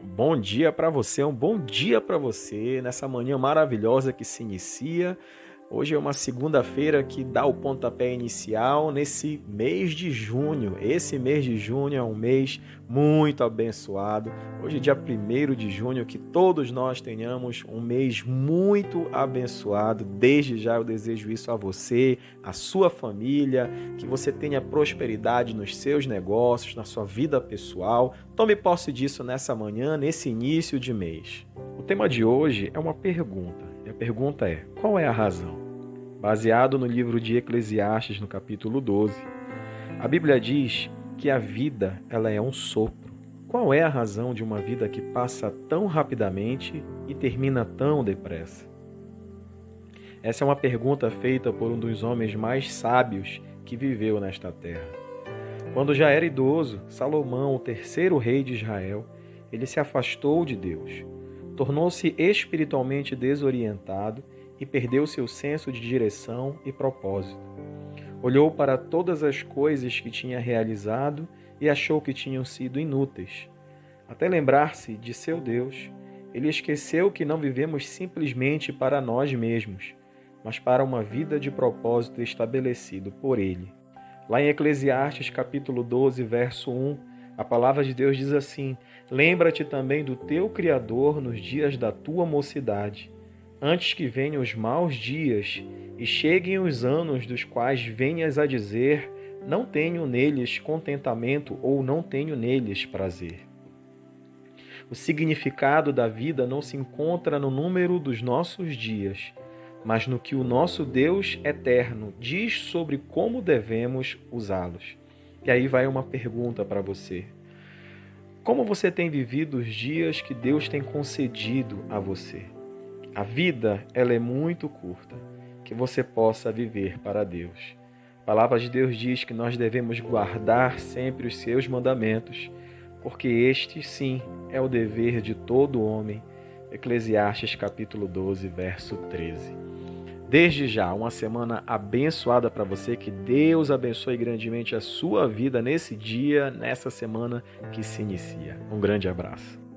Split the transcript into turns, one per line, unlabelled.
Bom dia para você, um bom dia para você nessa manhã maravilhosa que se inicia. Hoje é uma segunda-feira que dá o pontapé inicial nesse mês de junho. Esse mês de junho é um mês muito abençoado. Hoje, é dia 1 de junho, que todos nós tenhamos um mês muito abençoado. Desde já eu desejo isso a você, a sua família, que você tenha prosperidade nos seus negócios, na sua vida pessoal. Tome posse disso nessa manhã, nesse início de mês. O tema de hoje é uma pergunta. E a pergunta é: qual é a razão? Baseado no livro de Eclesiastes, no capítulo 12, a Bíblia diz que a vida ela é um sopro. Qual é a razão de uma vida que passa tão rapidamente e termina tão depressa? Essa é uma pergunta feita por um dos homens mais sábios que viveu nesta terra. Quando já era idoso, Salomão, o terceiro rei de Israel, ele se afastou de Deus tornou-se espiritualmente desorientado e perdeu seu senso de direção e propósito. Olhou para todas as coisas que tinha realizado e achou que tinham sido inúteis. Até lembrar-se de seu Deus, ele esqueceu que não vivemos simplesmente para nós mesmos, mas para uma vida de propósito estabelecido por ele. Lá em Eclesiastes capítulo 12, verso 1, a palavra de Deus diz assim: Lembra-te também do teu Criador nos dias da tua mocidade, antes que venham os maus dias e cheguem os anos dos quais venhas a dizer: Não tenho neles contentamento ou não tenho neles prazer. O significado da vida não se encontra no número dos nossos dias, mas no que o nosso Deus eterno diz sobre como devemos usá-los. E aí vai uma pergunta para você. Como você tem vivido os dias que Deus tem concedido a você? A vida, ela é muito curta, que você possa viver para Deus. A palavra de Deus diz que nós devemos guardar sempre os seus mandamentos, porque este sim é o dever de todo homem. Eclesiastes capítulo 12, verso 13. Desde já, uma semana abençoada para você. Que Deus abençoe grandemente a sua vida nesse dia, nessa semana que se inicia. Um grande abraço.